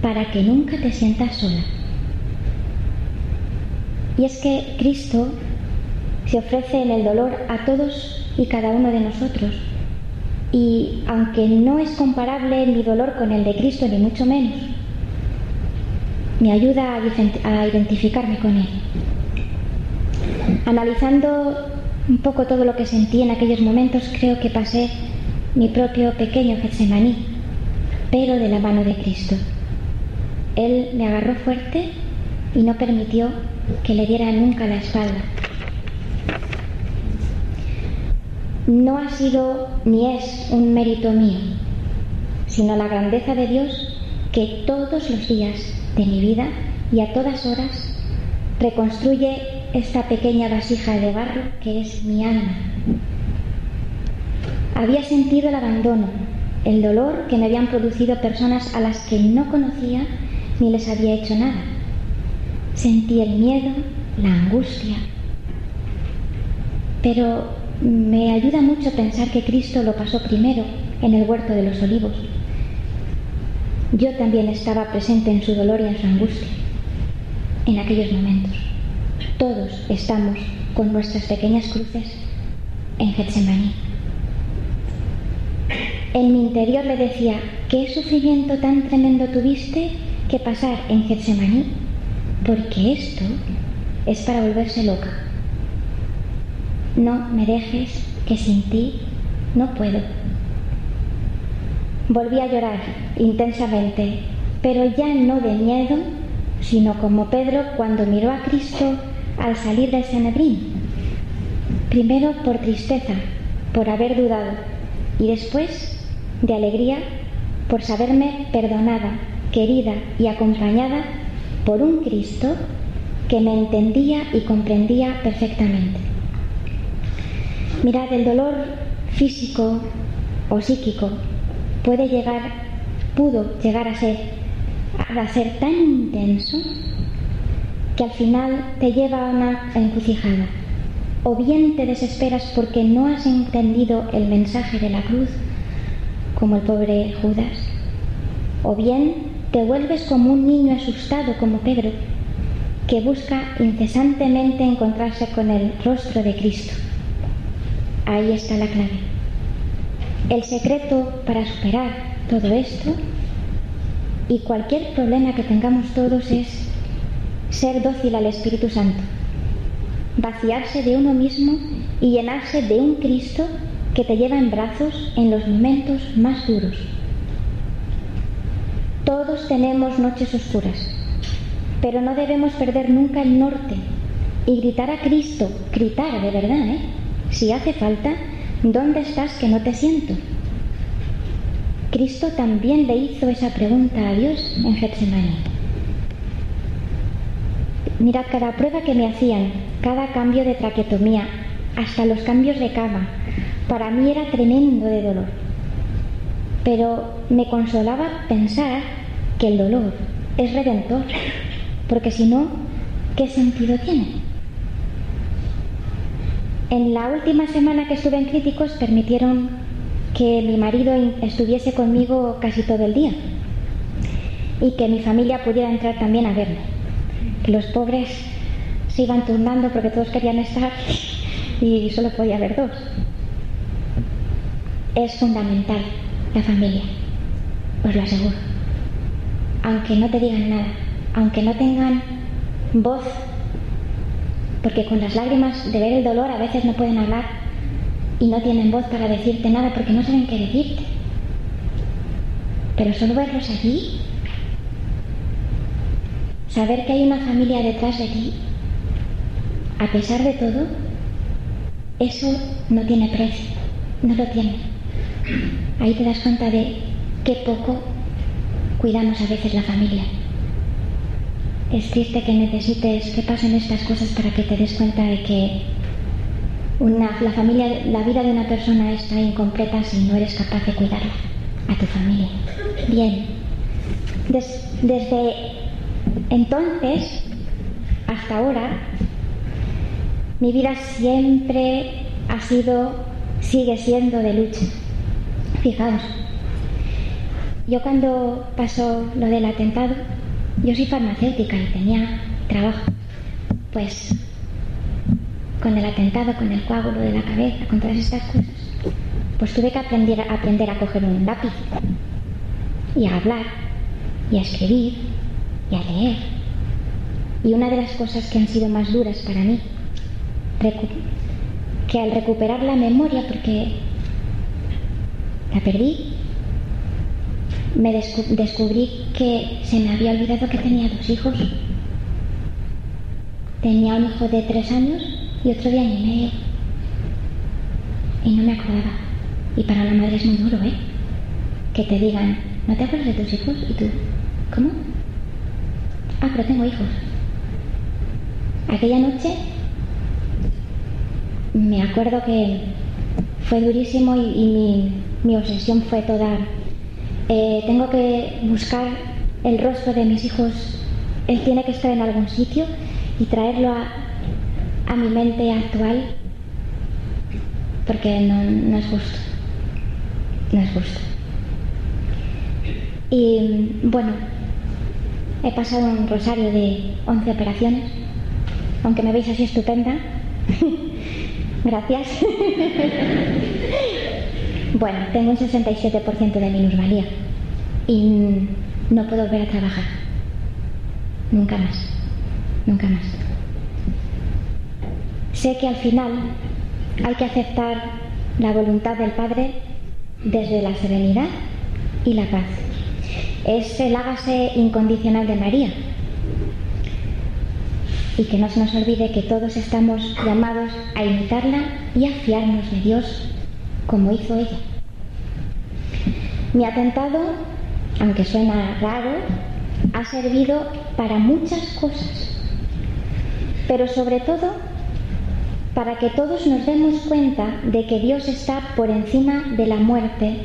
para que nunca te sientas sola. Y es que Cristo se ofrece en el dolor a todos y cada uno de nosotros. Y aunque no es comparable mi dolor con el de Cristo, ni mucho menos, me ayuda a identificarme con Él. Analizando un poco todo lo que sentí en aquellos momentos, creo que pasé mi propio pequeño Getsemaní, pero de la mano de Cristo. Él me agarró fuerte y no permitió que le diera nunca la espalda. No ha sido ni es un mérito mío, sino la grandeza de Dios que todos los días de mi vida y a todas horas reconstruye esta pequeña vasija de barro que es mi alma. Había sentido el abandono, el dolor que me habían producido personas a las que no conocía ni les había hecho nada. Sentí el miedo, la angustia. Pero me ayuda mucho pensar que Cristo lo pasó primero en el huerto de los olivos. Yo también estaba presente en su dolor y en su angustia, en aquellos momentos. Todos estamos con nuestras pequeñas cruces en Getsemaní. En mi interior le decía, ¿qué sufrimiento tan tremendo tuviste que pasar en Getsemaní, porque esto es para volverse loca. No me dejes que sin ti no puedo. Volví a llorar intensamente, pero ya no de miedo, sino como Pedro cuando miró a Cristo al salir del Sanedrín. Primero por tristeza, por haber dudado, y después de alegría por saberme perdonada querida y acompañada por un Cristo que me entendía y comprendía perfectamente. Mirad, el dolor físico o psíquico puede llegar, pudo llegar a ser, a ser tan intenso que al final te lleva a una encrucijada. O bien te desesperas porque no has entendido el mensaje de la cruz, como el pobre Judas, o bien te vuelves como un niño asustado como Pedro, que busca incesantemente encontrarse con el rostro de Cristo. Ahí está la clave. El secreto para superar todo esto y cualquier problema que tengamos todos es ser dócil al Espíritu Santo, vaciarse de uno mismo y llenarse de un Cristo que te lleva en brazos en los momentos más duros. Todos tenemos noches oscuras, pero no debemos perder nunca el norte y gritar a Cristo, gritar de verdad, ¿eh? Si hace falta, ¿dónde estás que no te siento? Cristo también le hizo esa pregunta a Dios en Getsemaní. Mirad cada prueba que me hacían, cada cambio de traquetomía, hasta los cambios de cama, para mí era tremendo de dolor pero me consolaba pensar que el dolor es redentor, porque si no, ¿qué sentido tiene? En la última semana que estuve en Críticos permitieron que mi marido estuviese conmigo casi todo el día y que mi familia pudiera entrar también a verme. Los pobres se iban turnando porque todos querían estar y solo podía haber dos. Es fundamental la familia, os lo aseguro. Aunque no te digan nada, aunque no tengan voz, porque con las lágrimas de ver el dolor a veces no pueden hablar y no tienen voz para decirte nada porque no saben qué decirte. Pero solo verlos allí, saber que hay una familia detrás de ti, a pesar de todo, eso no tiene precio, no lo tiene. Ahí te das cuenta de qué poco cuidamos a veces la familia. Es triste que necesites que pasen estas cosas para que te des cuenta de que la familia, la vida de una persona está incompleta si no eres capaz de cuidarla, a tu familia. Bien, desde entonces hasta ahora, mi vida siempre ha sido, sigue siendo de lucha. Fijaos, yo cuando pasó lo del atentado, yo soy farmacéutica y tenía trabajo. Pues con el atentado, con el coágulo de la cabeza, con todas estas cosas, pues tuve que aprender, aprender a coger un lápiz y a hablar y a escribir y a leer. Y una de las cosas que han sido más duras para mí, que al recuperar la memoria, porque la perdí, me descubrí que se me había olvidado que tenía dos hijos. Tenía un hijo de tres años y otro de año y medio. Y no me acordaba. Y para la madre es muy duro, ¿eh? Que te digan, ¿no te acuerdas de tus hijos? Y tú, ¿cómo? Ah, pero tengo hijos. Aquella noche me acuerdo que fue durísimo y, mi, mi obsesión fue toda eh, tengo que buscar el rostro de mis hijos, él tiene que estar en algún sitio y traerlo a, a mi mente actual porque no, no, es justo, no es justo. Y bueno, he pasado un rosario de 11 operaciones, aunque me veis así estupenda. Gracias. Bueno, tengo un 67% de minusvalía y no puedo volver a trabajar. Nunca más. Nunca más. Sé que al final hay que aceptar la voluntad del Padre desde la serenidad y la paz. Es el hágase incondicional de María. Y que no se nos olvide que todos estamos llamados a imitarla y a fiarnos de Dios como hizo ella. Mi atentado, aunque suena raro, ha servido para muchas cosas, pero sobre todo para que todos nos demos cuenta de que Dios está por encima de la muerte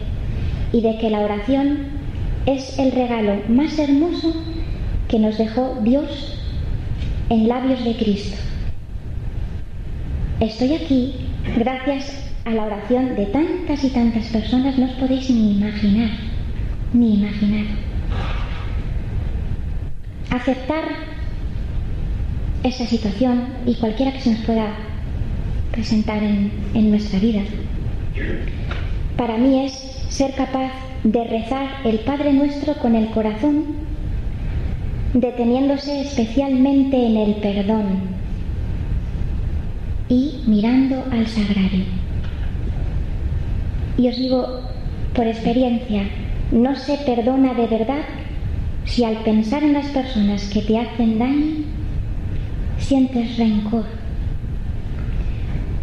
y de que la oración es el regalo más hermoso que nos dejó Dios en labios de Cristo. Estoy aquí gracias a la oración de tantas y tantas personas no os podéis ni imaginar, ni imaginar. Aceptar esa situación y cualquiera que se nos pueda presentar en, en nuestra vida, para mí es ser capaz de rezar el Padre Nuestro con el corazón, deteniéndose especialmente en el perdón y mirando al sagrario. Y os digo por experiencia, no se perdona de verdad si al pensar en las personas que te hacen daño, sientes rencor.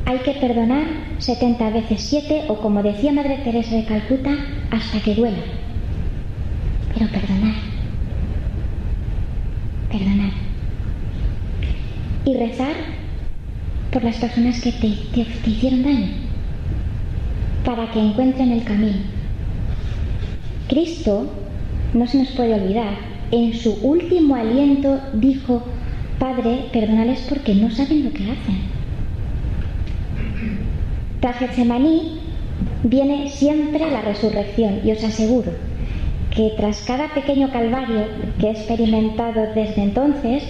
Hay que perdonar 70 veces 7 o como decía Madre Teresa de Calcuta, hasta que duela. Pero perdonar. Perdonar. Y rezar por las personas que te, te hicieron daño para que encuentren el camino. Cristo, no se nos puede olvidar, en su último aliento dijo, Padre, perdónales porque no saben lo que hacen. Tras Getsemaní viene siempre la resurrección y os aseguro que tras cada pequeño calvario que he experimentado desde entonces,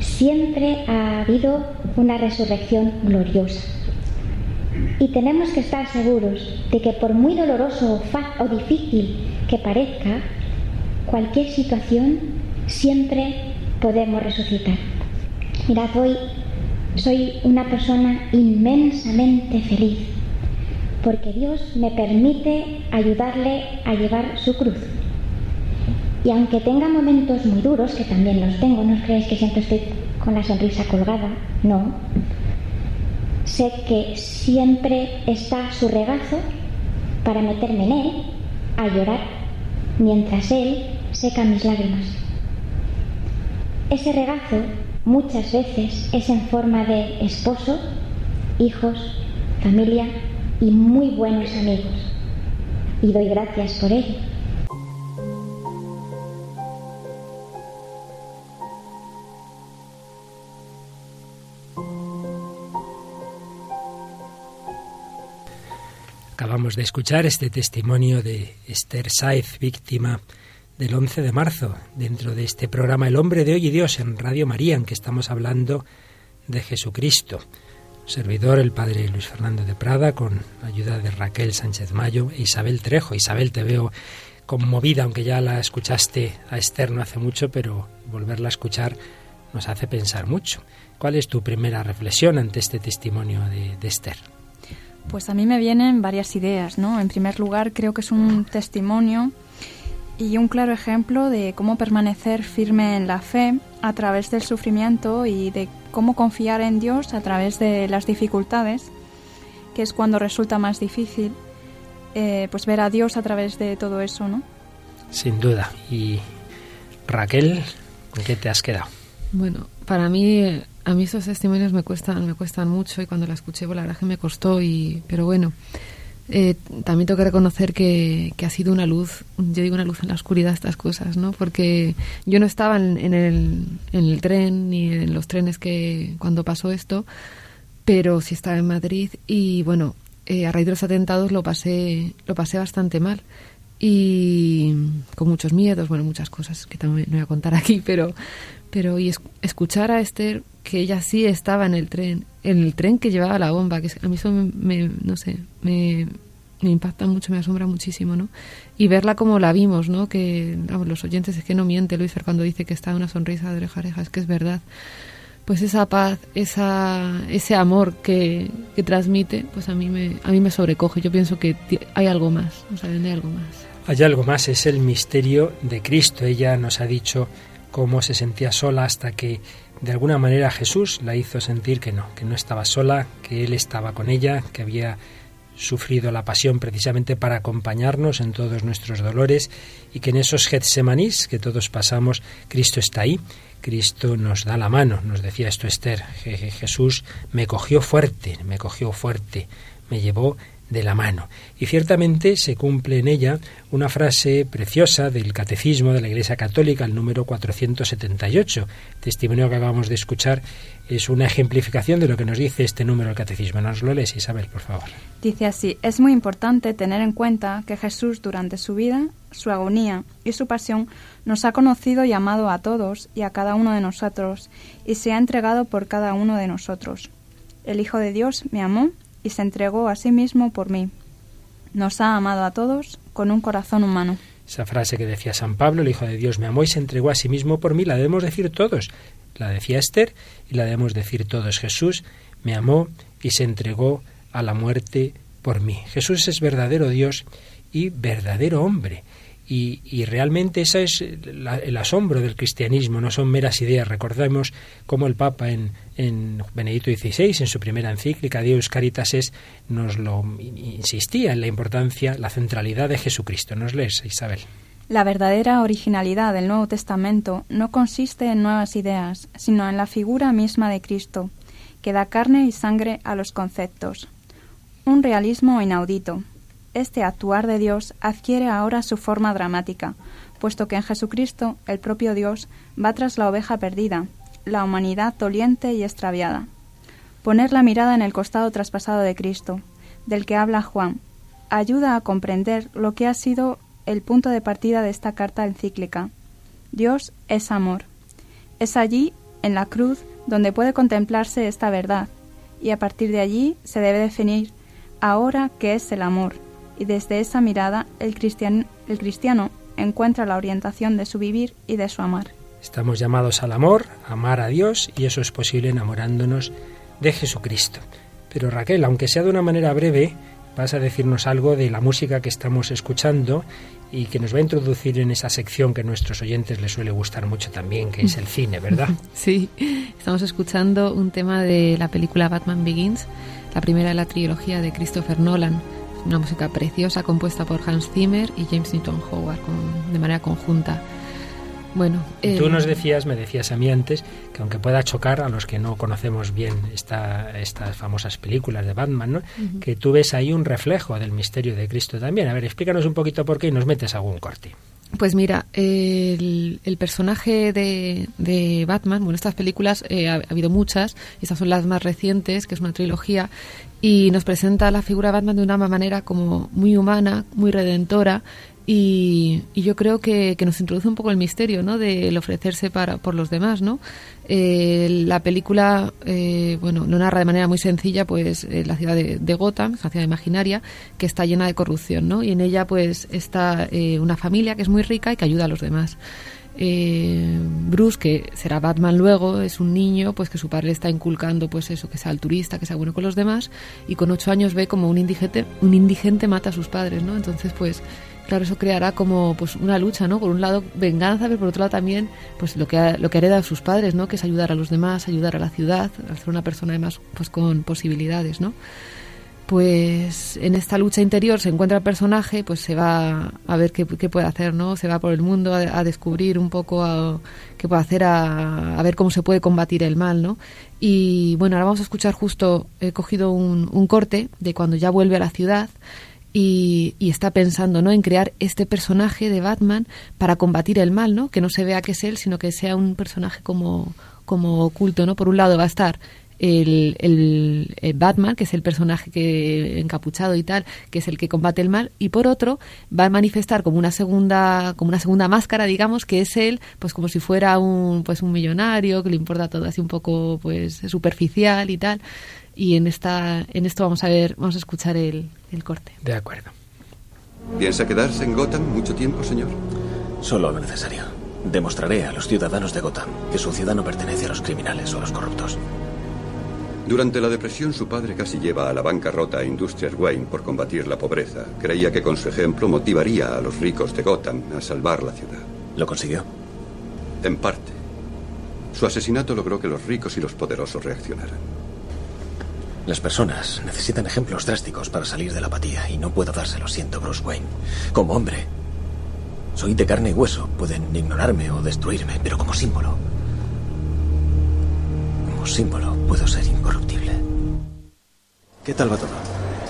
siempre ha habido una resurrección gloriosa. Y tenemos que estar seguros de que por muy doloroso o, difícil que parezca, cualquier situación siempre podemos resucitar. Mirad, hoy soy una persona inmensamente feliz porque Dios me permite ayudarle a llevar su cruz. Y aunque tenga momentos muy duros, que también los tengo, no os creéis que siempre estoy con la sonrisa colgada, no. Sé que siempre está su regazo para meterme en él, a llorar, mientras él seca mis lágrimas. Ese regazo muchas veces es en forma de esposo, hijos, familia y muy buenos amigos. Y doy gracias por ello. Acabamos de escuchar este testimonio de Esther Saiz, víctima del 11 de marzo, dentro de este programa El hombre de hoy y Dios en Radio María, en que estamos hablando de Jesucristo. Servidor, el padre Luis Fernando de Prada, con ayuda de Raquel Sánchez Mayo e Isabel Trejo. Isabel, te veo conmovida, aunque ya la escuchaste a Esther no hace mucho, pero volverla a escuchar nos hace pensar mucho. ¿Cuál es tu primera reflexión ante este testimonio de, de Esther? Pues a mí me vienen varias ideas, ¿no? En primer lugar, creo que es un testimonio y un claro ejemplo de cómo permanecer firme en la fe a través del sufrimiento y de cómo confiar en Dios a través de las dificultades, que es cuando resulta más difícil eh, pues ver a Dios a través de todo eso, ¿no? Sin duda. Y Raquel, ¿con qué te has quedado? Bueno, para mí a mí esos testimonios me cuestan, me cuestan mucho y cuando la escuché, pues la verdad que me costó, y, pero bueno, eh, también tengo que reconocer que, que, ha sido una luz, yo digo una luz en la oscuridad estas cosas, ¿no? Porque yo no estaba en, en, el, en el tren ni en los trenes que cuando pasó esto, pero sí estaba en Madrid y bueno, eh, a raíz de los atentados lo pasé, lo pasé bastante mal y con muchos miedos, bueno, muchas cosas que también no voy a contar aquí, pero, pero y es, escuchar a Esther que ella sí estaba en el tren, en el tren que llevaba la bomba, que a mí eso me, no sé, me, impacta mucho, me asombra muchísimo, ¿no? Y verla como la vimos, ¿no? Que vamos, los oyentes es que no miente Luis cuando dice que está una sonrisa de oreja a es que es verdad. Pues esa paz, esa, ese amor que, que transmite, pues a mí me, a mí me sobrecoge. Yo pienso que hay algo más, o sea, hay algo más. Hay algo más, es el misterio de Cristo. Ella nos ha dicho cómo se sentía sola hasta que de alguna manera Jesús la hizo sentir que no, que no estaba sola, que Él estaba con ella, que había sufrido la pasión precisamente para acompañarnos en todos nuestros dolores y que en esos Getsemanís que todos pasamos, Cristo está ahí, Cristo nos da la mano, nos decía esto Esther, Jesús me cogió fuerte, me cogió fuerte, me llevó de la mano. Y ciertamente se cumple en ella una frase preciosa del Catecismo de la Iglesia Católica, el número 478. Testimonio que acabamos de escuchar es una ejemplificación de lo que nos dice este número del Catecismo. Nos lo lees, Isabel, por favor. Dice así, es muy importante tener en cuenta que Jesús durante su vida, su agonía y su pasión nos ha conocido y amado a todos y a cada uno de nosotros y se ha entregado por cada uno de nosotros. El Hijo de Dios me amó y se entregó a sí mismo por mí. Nos ha amado a todos con un corazón humano. Esa frase que decía San Pablo, el Hijo de Dios me amó y se entregó a sí mismo por mí, la debemos decir todos. La decía Esther y la debemos decir todos. Jesús me amó y se entregó a la muerte por mí. Jesús es verdadero Dios y verdadero hombre. Y, realmente ese es la, el asombro del cristianismo, no son meras ideas. Recordemos cómo el Papa en, en Benedicto XVI, en su primera encíclica, Deus Caritas es, nos lo insistía en la importancia, la centralidad de Jesucristo. ¿Nos lees, Isabel? La verdadera originalidad del Nuevo Testamento no consiste en nuevas ideas, sino en la figura misma de Cristo, que da carne y sangre a los conceptos. Un realismo inaudito, este actuar de Dios adquiere ahora su forma dramática, puesto que en Jesucristo el propio Dios va tras la oveja perdida, la humanidad doliente y extraviada. Poner la mirada en el costado traspasado de Cristo, del que habla Juan, ayuda a comprender lo que ha sido el punto de partida de esta carta encíclica. Dios es amor. Es allí, en la cruz, donde puede contemplarse esta verdad, y a partir de allí se debe definir ahora qué es el amor, y desde esa mirada el, cristian, el cristiano encuentra la orientación de su vivir y de su amar. Estamos llamados al amor, amar a Dios, y eso es posible enamorándonos de Jesucristo. Pero Raquel, aunque sea de una manera breve, vas a decirnos algo de la música que estamos escuchando y que nos va a introducir en esa sección que a nuestros oyentes les suele gustar mucho también, que es el cine, ¿verdad? Sí, estamos escuchando un tema de la película Batman Begins, la primera de la trilogía de Christopher Nolan. Una música preciosa compuesta por Hans Zimmer y James Newton Howard de manera conjunta. Bueno, tú nos decías, me decías a mí antes, que aunque pueda chocar a los que no conocemos bien esta, estas famosas películas de Batman, ¿no? que tú ves ahí un reflejo del misterio de Cristo también. A ver, explícanos un poquito por qué y nos metes algún corte. Pues mira, el, personaje de, Batman, bueno, estas películas eh, ha, habido muchas, estas son las más recientes, que es una trilogía, y nos presenta la figura de Batman de una manera como muy humana, muy redentora, y, yo creo que, nos introduce un poco el misterio ¿no? del ofrecerse para, por los demás. ¿no? Eh, la película eh, bueno, no narra de manera muy sencilla pues eh, la ciudad de, Gotham, una ciudad imaginaria, que está llena de corrupción. ¿no? Y en ella pues está una familia que es muy rica y que ayuda a los demás. Bruce, que será Batman luego, es un niño pues que su padre le está inculcando pues eso, que sea altruista, que sea bueno con los demás, y con ocho años ve como un indigente, un indigente mata a sus padres, ¿no? Entonces pues claro, eso creará como pues una lucha, ¿no? Por un lado venganza, pero por otro lado también pues lo que lo que hereda sus padres, ¿no? Que es ayudar a los demás, ayudar a la ciudad, ser una persona además pues con posibilidades, ¿no? Pues en esta lucha interior se encuentra el personaje, pues se va a ver qué, puede hacer, ¿no? Se va por el mundo a, descubrir un poco qué puede hacer, a, ver cómo se puede combatir el mal, ¿no? Y bueno, ahora vamos a escuchar justo, he cogido un, corte de cuando ya vuelve a la ciudad, y, está pensando ¿no? en crear este personaje de Batman para combatir el mal, ¿no? que no se vea que es él, sino que sea un personaje como, como oculto. ¿no? Por un lado va a estar el, el, Batman, que es el personaje que encapuchado y tal, que es el que combate el mal, y por otro va a manifestar como una segunda, como una segunda máscara, digamos, que es él, pues como si fuera un, pues un millonario, que le importa todo así un poco, pues superficial y tal. Y en esta en esto vamos a ver vamos a escuchar el, el corte. De acuerdo. Piensa quedarse en Gotham mucho tiempo señor solo lo necesario. Demostraré a los ciudadanos de Gotham que su ciudad no pertenece a los criminales o a los corruptos durante la depresión su padre casi lleva a la bancarrota a Industrias Wayne por combatir la pobreza. Creía que con su ejemplo motivaría a los ricos de Gotham a salvar la ciudad. ¿Lo consiguió? En parte. Su asesinato logró que los ricos y los poderosos reaccionaran. Las personas necesitan ejemplos drásticos para salir de la apatía y no puedo dárselo, siento, Bruce Wayne. Como hombre, soy de carne y hueso. Pueden ignorarme o destruirme, pero como símbolo, como símbolo, puedo ser incorruptible. ¿Qué tal va todo?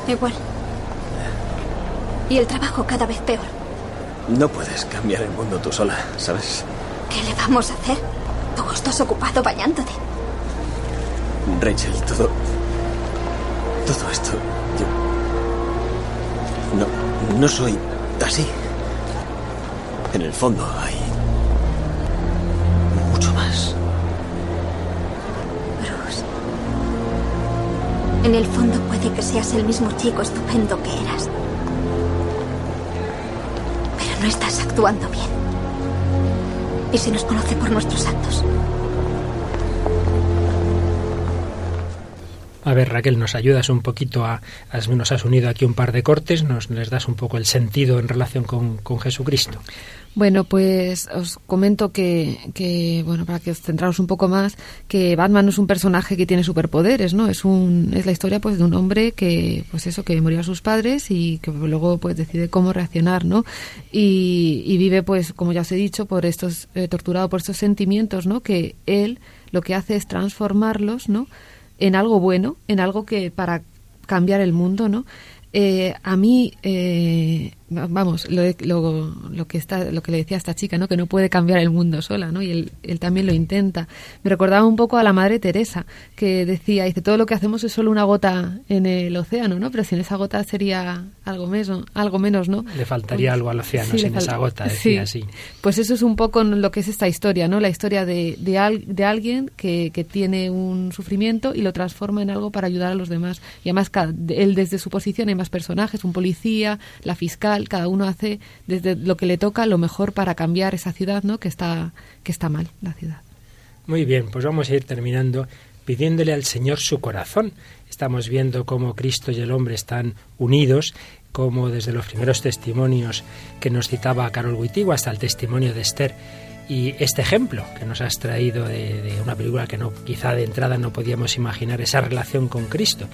Igual. Y el trabajo cada vez peor. No puedes cambiar el mundo tú sola, ¿sabes? ¿Qué le vamos a hacer? Tú estás ocupado bañándote. Rachel, todo todo esto, yo... No, no soy así. En el fondo hay... mucho más. En el fondo puede que seas el mismo chico estupendo que eras. Pero no estás actuando bien. Y se nos conoce por nuestros actos. A ver, Raquel, nos ayudas un poquito a, nos has unido aquí un par de cortes, nos les das un poco el sentido en relación con, Jesucristo. Bueno, pues os comento que, bueno, para que os centraros un poco más, que Batman no es un personaje que tiene superpoderes, ¿no? Es un, es la historia, pues, de un hombre que, pues eso, que murió a sus padres y que luego, pues, decide cómo reaccionar, ¿no? Y, vive, pues, como ya os he dicho, por estos, eh, torturado por estos sentimientos, ¿no? Que él lo que hace es transformarlos, ¿no? En algo bueno, en algo que para cambiar el mundo, ¿no? Eh, a mí, eh, vamos, lo, lo, lo, que está, lo que le decía a esta chica, ¿no? Que no puede cambiar el mundo sola, ¿no? Y él, él, también lo intenta. Me recordaba un poco a la Madre Teresa, que decía, dice, todo lo que hacemos es solo una gota en el océano, ¿no? Pero sin esa gota sería algo menos, algo menos ¿no? Le faltaría pues algo al océano sin esa gota, decía así. Pues eso es un poco lo que es esta historia, ¿no? La historia de, de, de alguien que, que tiene un sufrimiento y lo transforma en algo para ayudar a los demás. Y además, él desde su posición hay más personajes, un policía, la fiscal, cada uno hace desde lo que le toca lo mejor para cambiar esa ciudad, ¿no? Que está que está mal la ciudad. Muy bien, pues vamos a ir terminando pidiéndole al Señor su corazón. Estamos viendo cómo Cristo y el hombre están unidos como desde los primeros testimonios que nos citaba Carol Wittigua hasta el testimonio de Esther y este ejemplo que nos has traído de, una película que no quizá de entrada no podíamos imaginar esa relación con Cristo,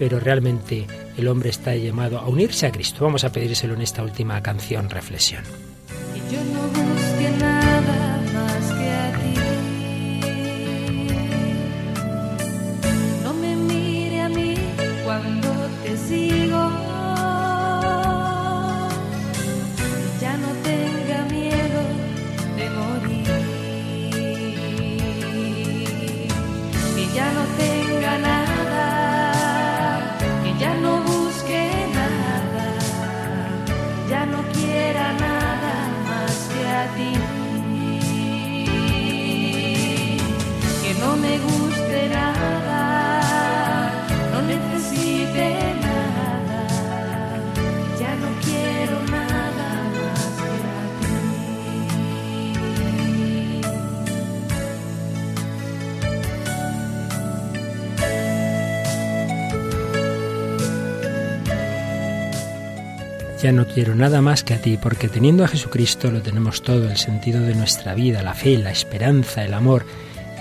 pero realmente el hombre está llamado a unirse a Cristo. Vamos a pedírselo en esta última canción, reflexión. Ya no quiero nada más que a ti, porque teniendo a Jesucristo lo tenemos todo, el sentido de nuestra vida, la fe, la esperanza, el amor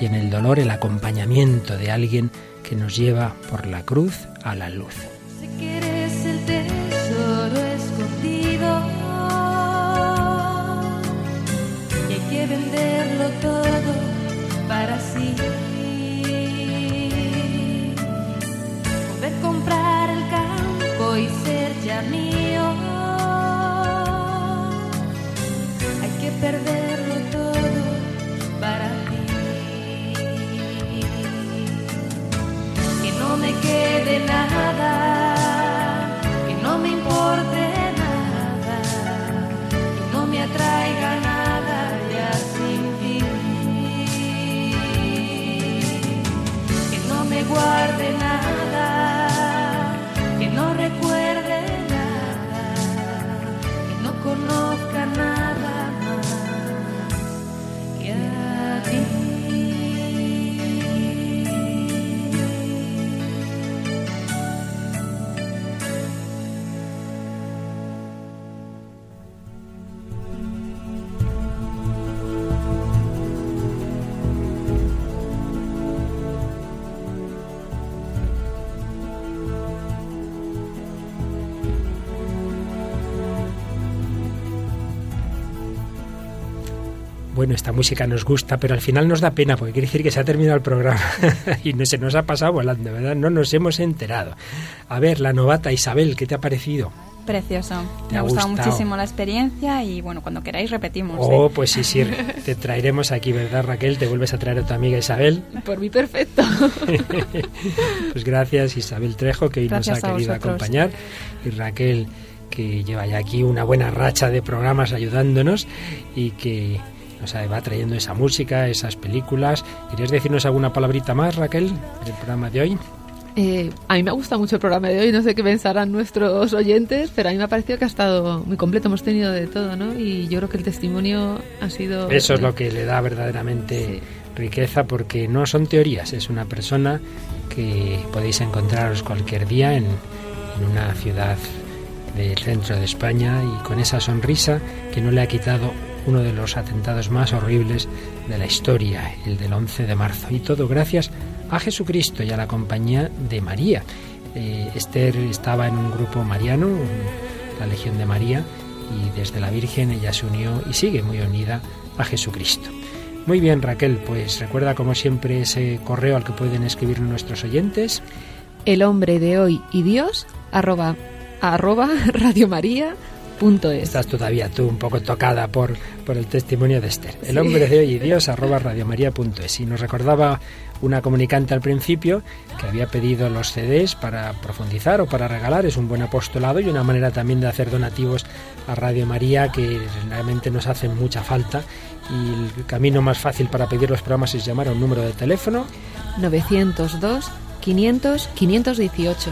y en el dolor el acompañamiento de alguien que nos lleva por la cruz a la luz. Bueno, esta música nos gusta, pero al final nos da pena porque quiere decir que se ha terminado el programa y no, se nos ha pasado volando, ¿verdad? No nos hemos enterado. A ver, la novata Isabel, ¿qué te ha parecido? Precioso. Me ha gustado, muchísimo la experiencia y bueno, cuando queráis repetimos. Oh, ¿eh? pues sí, sí, te traeremos aquí, ¿verdad Raquel? Te vuelves a traer a tu amiga Isabel. Por mí perfecto. pues gracias Isabel Trejo que hoy nos ha querido acompañar y Raquel que lleva ya aquí una buena racha de programas ayudándonos y que nos va trayendo esa música, esas películas. ¿Querías decirnos alguna palabrita más, Raquel, del programa de hoy? Eh, a mí me gusta mucho el programa de hoy, no sé qué pensarán nuestros oyentes, pero a mí me ha parecido que ha estado muy completo, hemos tenido de todo, ¿no? Y yo creo que el testimonio ha sido... Eso es lo que le da verdaderamente riqueza, porque no son teorías, es una persona que podéis encontraros cualquier día en, en una ciudad del centro de España y con esa sonrisa que no le ha quitado uno de los atentados más horribles de la historia, el del 11 de marzo. Y todo gracias a Jesucristo y a la compañía de María. Eh, Esther estaba en un grupo mariano, la Legión de María, y desde la Virgen ella se unió y sigue muy unida a Jesucristo. Muy bien, Raquel, pues recuerda como siempre ese correo al que pueden escribir nuestros oyentes. El hombre de hoy y Dios, arroba, arroba Radio María Estás todavía tú un poco tocada por, por el testimonio de Esther. El hombre de hoy y Dios arroba radiomaria.es. Y nos recordaba una comunicante al principio que había pedido los CDs para profundizar o para regalar. Es un buen apostolado y una manera también de hacer donativos a Radio María que realmente nos hacen mucha falta. Y el camino más fácil para pedir los programas es llamar a un número de teléfono 902 500 518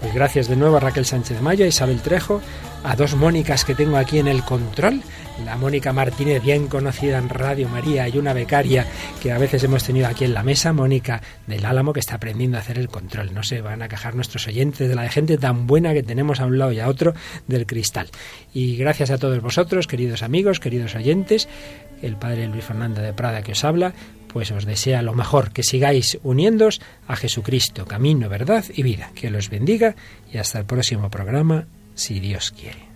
Pues gracias de nuevo a Raquel Sánchez Mayo, a Isabel Trejo, a dos Mónicas que tengo aquí en el control, la Mónica Martínez, bien conocida en Radio María, y una becaria que a veces hemos tenido aquí en la mesa, Mónica del Álamo, que está aprendiendo a hacer el control. No se van a quejar nuestros oyentes de la gente tan buena que tenemos a un lado y a otro del cristal. Y gracias a todos vosotros, queridos amigos, queridos oyentes, el padre Luis Fernando de Prada que os habla, pues os desea lo mejor, que sigáis uniéndos a Jesucristo, camino, verdad y vida. Que los bendiga y hasta el próximo programa, si Dios quiere.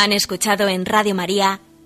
Han escuchado en Radio María